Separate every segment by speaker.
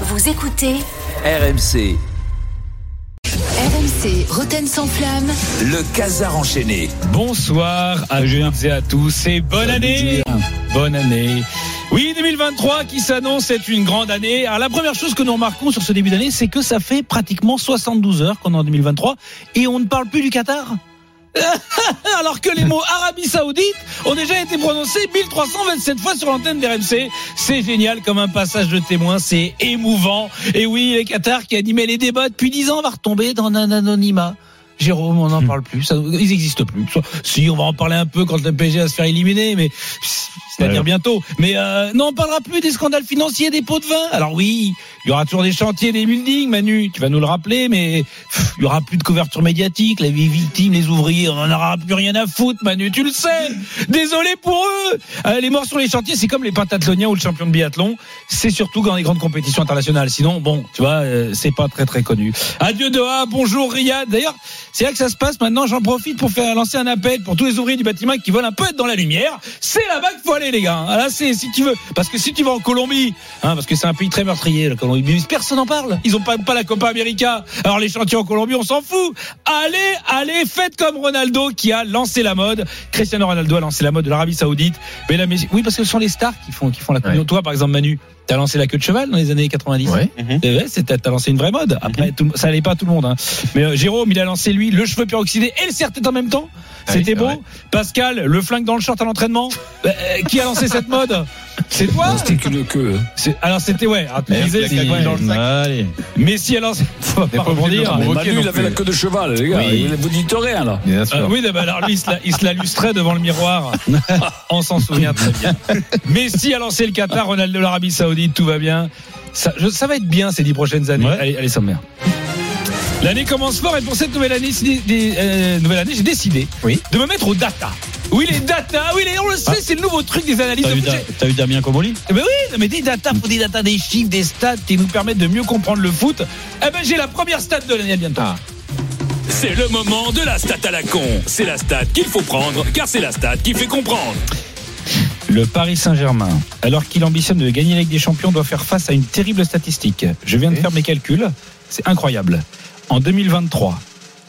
Speaker 1: Vous écoutez
Speaker 2: RMC,
Speaker 1: RMC Roten sans flamme.
Speaker 2: le casar enchaîné.
Speaker 3: Bonsoir à toutes et à tous et bonne année Bonne année Oui, 2023 qui s'annonce est une grande année. Alors la première chose que nous remarquons sur ce début d'année, c'est que ça fait pratiquement 72 heures qu'on est en 2023 et on ne parle plus du Qatar alors que les mots Arabie Saoudite ont déjà été prononcés 1327 fois sur l'antenne d'RMC. C'est génial comme un passage de témoin, c'est émouvant. Et oui, le Qatar qui animait les débats depuis 10 ans va retomber dans un anonymat. Jérôme, on n'en parle plus. Ça, ils n'existent plus. Si, on va en parler un peu quand le PSG va se faire éliminer, mais c'est-à-dire bientôt. Mais euh, non, on parlera plus des scandales financiers, des pots de vin. Alors oui, il y aura toujours des chantiers, des buildings, Manu. Tu vas nous le rappeler, mais pff, il y aura plus de couverture médiatique. Les victimes, les ouvriers, on n'en aura plus rien à foutre, Manu. Tu le sais. Désolé pour eux. Euh, les morts sur les chantiers, c'est comme les pentathloniens ou le champion de biathlon. C'est surtout dans les grandes compétitions internationales. Sinon, bon, tu vois, euh, c'est pas très très connu. Adieu Doha. Bonjour Riyad. D'ailleurs, c'est là que ça se passe. Maintenant, j'en profite pour faire lancer un appel pour tous les ouvriers du bâtiment qui veulent un peu être dans la lumière. C'est là-bas qu'il faut aller, les gars. Ah, Là, c'est si tu veux, parce que si tu vas en Colombie, hein, parce que c'est un pays très meurtrier, la Colombie. Personne n'en parle. Ils ont pas pas la Copa América. Alors les chantiers en Colombie, on s'en fout. Allez, allez, faites comme Ronaldo qui a lancé la mode. Cristiano Ronaldo a lancé la mode de l'Arabie Saoudite. Mais là, mais oui, parce que ce sont les stars qui font qui font la communion. Toi, par exemple, Manu. T'as lancé la queue de cheval dans les années 90.
Speaker 4: Ouais.
Speaker 3: C'est- t'as lancé une vraie mode. Après, tout, ça allait pas à tout le monde. Hein. Mais euh, Jérôme, il a lancé lui le cheveu peroxydé et le serre-tête en même temps.
Speaker 4: Ah oui,
Speaker 3: C'était
Speaker 4: c'est
Speaker 3: beau.
Speaker 4: vrai.
Speaker 3: Pascal, le flingue dans le short à l'entraînement. Euh, qui a lancé cette mode? C'est toi.
Speaker 4: C'était qu'une queue.
Speaker 3: C'est- Alors c'était ouais. Alors,
Speaker 4: Merci,
Speaker 3: disais, c'est dans le sac
Speaker 5: Allez.
Speaker 3: Messi a lancé. Faut pas rebondir.
Speaker 5: Manu,
Speaker 4: il avait la queue de cheval, les gars.
Speaker 5: Oui.
Speaker 4: Vous dites rien, là.
Speaker 5: Bien
Speaker 3: Euh, oui, bah, alors lui, il se la, il se la lustrait devant le miroir. On s'en souvient très bien. Messi a lancé le Qatar, Ronaldo l'Arabie Saoudite, tout va bien. Ça, je- ça va être bien ces dix prochaines années.
Speaker 5: Ouais.
Speaker 3: Allez, allez, sommaire. L'année commence fort et pour cette nouvelle année, euh, nouvelle année, j'ai décidé
Speaker 5: Oui.
Speaker 3: de me mettre aux data. Oui, les data, oui, les, on le sait, c'est le nouveau truc des analyses
Speaker 5: T'as
Speaker 3: de
Speaker 5: eu, t'as eu Damien Comoli
Speaker 3: Eh ben oui, non, mais des data, des data, des chiffres, des stats qui nous permettent de mieux comprendre le foot. Eh ben j'ai la première stat de l'année à bientôt.
Speaker 6: C'est le moment de la stat à la con. C'est la stat qu'il faut prendre, car c'est la stat qui fait comprendre.
Speaker 3: Le Paris Saint-Germain, alors qu'il ambitionne de gagner la Ligue des Champions, doit faire face à une terrible statistique. Je viens de faire mes calculs, c'est incroyable. En 2023,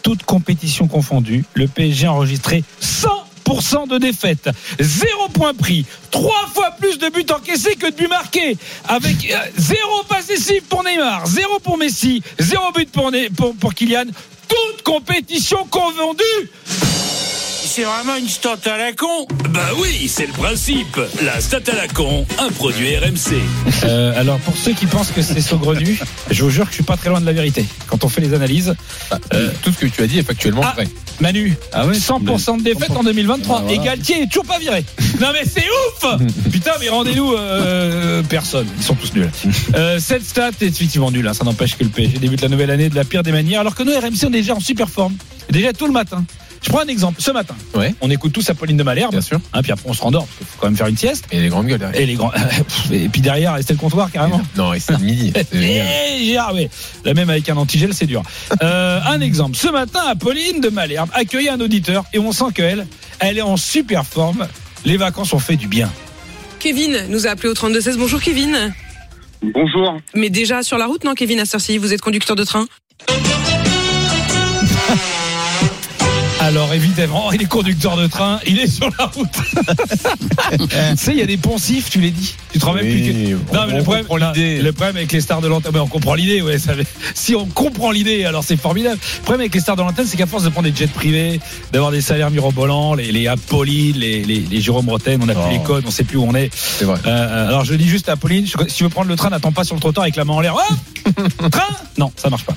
Speaker 3: toutes compétitions confondues, le PSG a enregistré 100% de défaites, zéro point pris, trois fois plus de buts encaissés que de buts marqués, avec euh, zéro passe pour Neymar, zéro pour Messi, zéro but pour, pour, pour Kylian, toutes compétitions confondues. C'est vraiment une stat à la con.
Speaker 6: Bah oui, c'est le principe. La stat à la con, un produit RMC.
Speaker 3: Euh, alors pour ceux qui pensent que c'est saugrenu, je vous jure que je suis pas très loin de la vérité. Quand on fait les analyses,
Speaker 5: Euh, Tout ce que tu as dit est factuellement
Speaker 3: Ah.
Speaker 5: vrai.
Speaker 3: Manu,
Speaker 5: Ah ouais
Speaker 3: 100% de défaites en 2023
Speaker 5: Ah, voilà.
Speaker 3: et Galtier est toujours pas viré. Non mais c'est ouf Putain mais rendez-nous euh, personne, ils sont tous nuls. Euh, cette stat est effectivement nulle, hein. ça n'empêche que le PSG débute la nouvelle année de la pire des manières, alors que nous RMC on est déjà en super forme, déjà tout le matin. Je prends un exemple, ce matin,
Speaker 5: Ouais.
Speaker 3: on écoute tous Apolline de Malherbe,
Speaker 5: Bien sûr.
Speaker 3: hein, puis après on se rendort parce qu'il faut quand même faire une sieste.
Speaker 5: Et les grandes gueules derrière.
Speaker 3: Et les grands, et puis derrière rester le comptoir carrément.
Speaker 5: Non, et c'est midi. Génial.
Speaker 3: Eh, Gérard, oui. La même avec un antigel, c'est dur. Euh, un exemple. Ce matin, Apolline de Malherbe accueillait un auditeur et on sent qu'elle, elle est en super forme. Les vacances ont fait du bien.
Speaker 7: Kevin nous a appelé au 3216. Bonjour Kevin.
Speaker 8: Bonjour.
Speaker 7: Mais déjà sur la route, non Kevin, à cette vous êtes conducteur de train?
Speaker 3: Alors évidemment, il est conducteur de train, il est sur la route. tu sais, il y a des poncifs, tu l'as dit. Tu te rends même plus que... Non, mais le problème, le problème avec les stars de l'antenne, on comprend l'idée, ouais. Ça, si on comprend l'idée, alors c'est formidable. Le problème avec les stars de l'antenne, c'est qu'à force de prendre des jets privés, d'avoir des salaires mirobolants, les, les Apolline, les, les, les Jérôme Roten, on n'a
Speaker 5: Oh.
Speaker 3: plus les codes, on sait plus où on est.
Speaker 5: C'est vrai.
Speaker 3: Euh, alors je dis juste à Apolline, si tu veux prendre le train, n'attends pas sur le trottoir avec la main en l'air. Oh train Non, ça marche pas.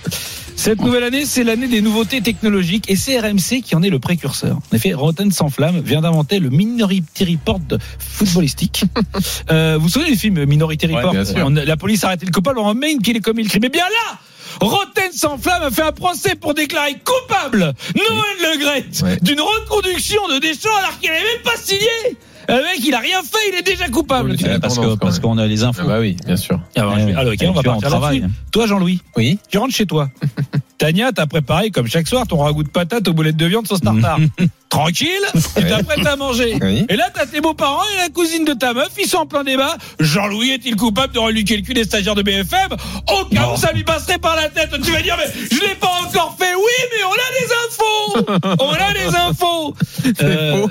Speaker 3: Cette nouvelle année, c'est l'année des nouveautés technologiques et c'est RMC qui en est le précurseur. En effet, Rotten sans flamme vient d'inventer le Minority Report footballistique. euh, vous vous souvenez du film Minority Report. On- La police a arrêté le coupable, on remet qu'il est commis le crime. Mais bien là Rotten sans flamme a fait un procès pour déclarer coupable Noël Le
Speaker 5: Ouais.
Speaker 3: d'une reconduction de Deschamps alors qu'il n'avait même pas signé. Le mec, il a rien fait, il est déjà coupable.
Speaker 5: Oui, c'est
Speaker 3: parce qu'on a les infos.
Speaker 5: Ah bah oui, bien sûr.
Speaker 3: Alors, je vais- alors, ok, on va partir
Speaker 5: travail.
Speaker 3: là-dessus. Toi, Jean-Louis,
Speaker 5: Oui.
Speaker 3: tu rentres chez toi. Tania, t'as préparé, comme chaque soir, ton ragoût de patate aux boulettes de viande sauce tartare. Tranquille, tu t'apprêtes à manger.
Speaker 5: Oui.
Speaker 3: Et là, t'as tes beaux-parents et la cousine de ta meuf, ils sont en plein débat. Jean-Louis est-il coupable de reluquer le cul des stagiaires de BFM Au cas où ça lui passerait par la tête, tu vas dire, mais je l'ai pas encore fait. Oui, mais on a des infos On a des infos Euh,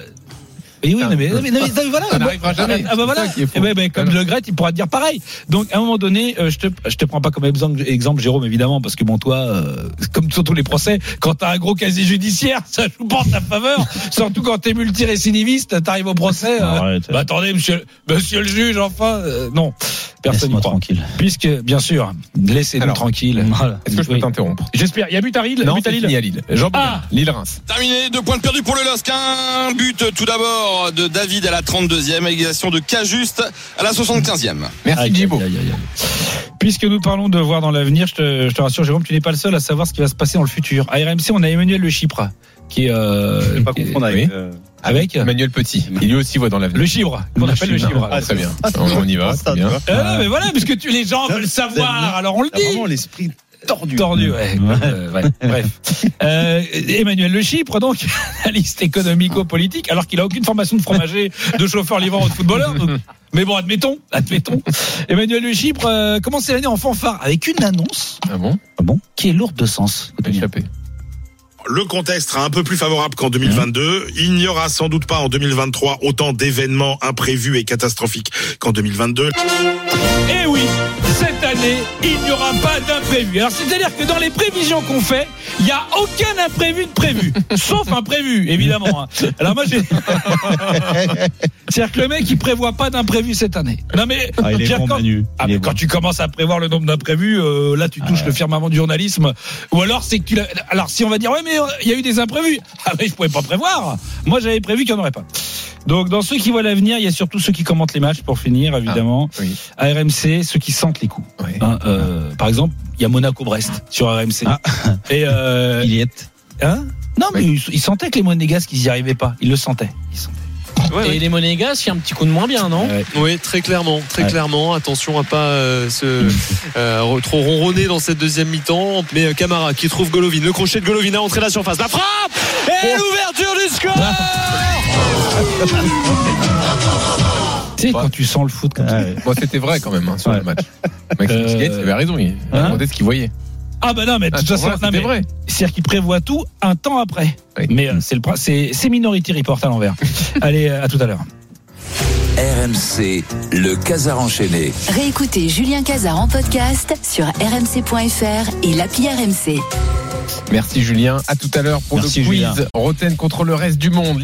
Speaker 3: et oui, non, mais, non, mais, non, mais, non, mais voilà.
Speaker 5: Ça n'arrivera jamais.
Speaker 3: Ah bah voilà. Eh ben, ben, comme
Speaker 5: Voilà.
Speaker 3: le Gret, il pourra te dire pareil. Donc, à un moment donné, euh, je te, je te prends pas comme exemple, exemple, Jérôme, évidemment, parce que bon, toi, euh, comme sur tous les procès, quand t'as un gros casier judiciaire, ça joue pas en ta faveur. Surtout quand t'es multirécidiviste, t'arrives au procès. euh,
Speaker 8: Arrête.
Speaker 3: bah, attendez, monsieur, monsieur le juge, enfin, euh, non. Personne n'y
Speaker 8: tranquille.
Speaker 3: Puisque, bien sûr, laissez-nous. Voilà.
Speaker 5: Est-ce que je peux
Speaker 3: Oui.
Speaker 5: t'interrompre
Speaker 3: J'espère. Il y a but à Lille,
Speaker 5: Non,
Speaker 3: but à Lille?
Speaker 5: à Lille. Jean
Speaker 3: Ah
Speaker 5: Lille-Reims.
Speaker 9: Terminé, deux points de perdu pour le LOSC. Un but tout d'abord de David à la 32e, égalisation de Cajuste à la 75e.
Speaker 5: Merci Djibo.
Speaker 3: Puisque nous parlons de voir dans l'avenir, je te, je te rassure, Jérôme, tu n'es pas le seul à savoir ce qui va se passer dans le futur. À RMC, on a Emmanuel Le Chypre, qui est euh,
Speaker 8: pas confondre avec.
Speaker 5: oui.
Speaker 8: euh,
Speaker 3: avec
Speaker 5: Emmanuel Petit. Il lui aussi voit dans l'avenir.
Speaker 3: le Chypre, qu'on appelle le Chypre.
Speaker 8: Ah,
Speaker 5: Très bien.
Speaker 8: Ah,
Speaker 5: On on y va. bien.
Speaker 3: Euh, non, mais voilà, puisque tu, les gens veulent savoir, alors on le
Speaker 8: vraiment
Speaker 3: dit.
Speaker 8: l'esprit tordu.
Speaker 3: Tordu, ouais. Euh, ouais, Bref. Euh, Emmanuel Le Chypre, donc, analyste économico-politique, alors qu'il a aucune formation de fromager, de chauffeur livreur ou de footballeur. donc- mais bon, admettons, admettons. Emmanuel Le Chypre euh, commence l'année en fanfare avec une annonce
Speaker 5: Ah bon?
Speaker 3: Bon, qui est lourde de sens.
Speaker 5: Échappé.
Speaker 10: Le contexte sera un peu plus favorable qu'en 2022. Il n'y aura sans doute pas en 2023 autant d'événements imprévus et catastrophiques qu'en 2022.
Speaker 3: Année, il n'y aura pas d'imprévu. Alors, c'est-à-dire que dans les prévisions qu'on fait, il n'y a aucun imprévu de prévu. Sauf imprévu, évidemment. hein. Alors moi, j'ai... C'est-à-dire que le mec, il prévoit pas d'imprévu cette année. Non mais,
Speaker 8: Ah, il est bon,
Speaker 3: quand...
Speaker 8: Manu.
Speaker 3: Ah,
Speaker 8: Il
Speaker 3: mais
Speaker 8: est
Speaker 3: quand
Speaker 8: bon.
Speaker 3: tu commences à prévoir le nombre d'imprévus, euh, là, tu touches le firmament du journalisme. Ou alors, c'est que tu. Alors, si on va dire, ouais, mais euh, il y a eu des imprévus. Ah, mais je pouvais pas prévoir. Moi, j'avais prévu qu'il n'y en aurait pas. Donc, dans ceux qui voient l'avenir, il y a surtout ceux qui commentent les matchs, pour finir, évidemment.
Speaker 5: Oui.
Speaker 3: À RMC, ceux qui sentent les coups. Hein, euh, par exemple, il y a Monaco-Brest sur RMC.
Speaker 8: Ah.
Speaker 3: Et euh,
Speaker 8: Il y est.
Speaker 3: hein? Non, mais ils, ils sentaient que les Monégasques, ils n'y arrivaient pas. Ils le sentaient. Ils sentaient.
Speaker 11: Et les Monégasques, il y a un petit coup de moins bien, non?
Speaker 3: Ouais.
Speaker 11: Oui, très clairement, très
Speaker 8: Ouais.
Speaker 11: clairement. Attention à pas euh, se euh, trop ronronner dans cette deuxième mi-temps. Mais euh, Camara qui trouve Golovin, le crochet de Golovin à entrer la surface, la frappe et l'ouverture du score.
Speaker 3: Tu sais, quand tu sens le foot comme ça.
Speaker 8: Ouais.
Speaker 5: Moi, c'était vrai quand même hein, sur
Speaker 8: Ouais.
Speaker 5: le match. Maxime
Speaker 3: Euh,
Speaker 5: Piquet, il avait raison. Il
Speaker 3: hein
Speaker 5: demandait ce qu'il voyait.
Speaker 3: Ah, bah non, mais de
Speaker 5: Ah,
Speaker 3: toute façon, mais
Speaker 5: vrai.
Speaker 3: c'est-à-dire qu'il prévoit tout un temps après.
Speaker 5: Oui.
Speaker 3: Mais euh, c'est le c'est c'est Minority Report à l'envers. Allez, euh, à tout à l'heure.
Speaker 2: RMC, le Casar enchaîné.
Speaker 1: Réécoutez Julien Cazard en podcast sur rmc.fr et l'appli RMC.
Speaker 5: Merci Julien. À tout à l'heure pour
Speaker 8: Merci,
Speaker 5: le quiz.
Speaker 8: Julien.
Speaker 5: Roten contre le reste du monde.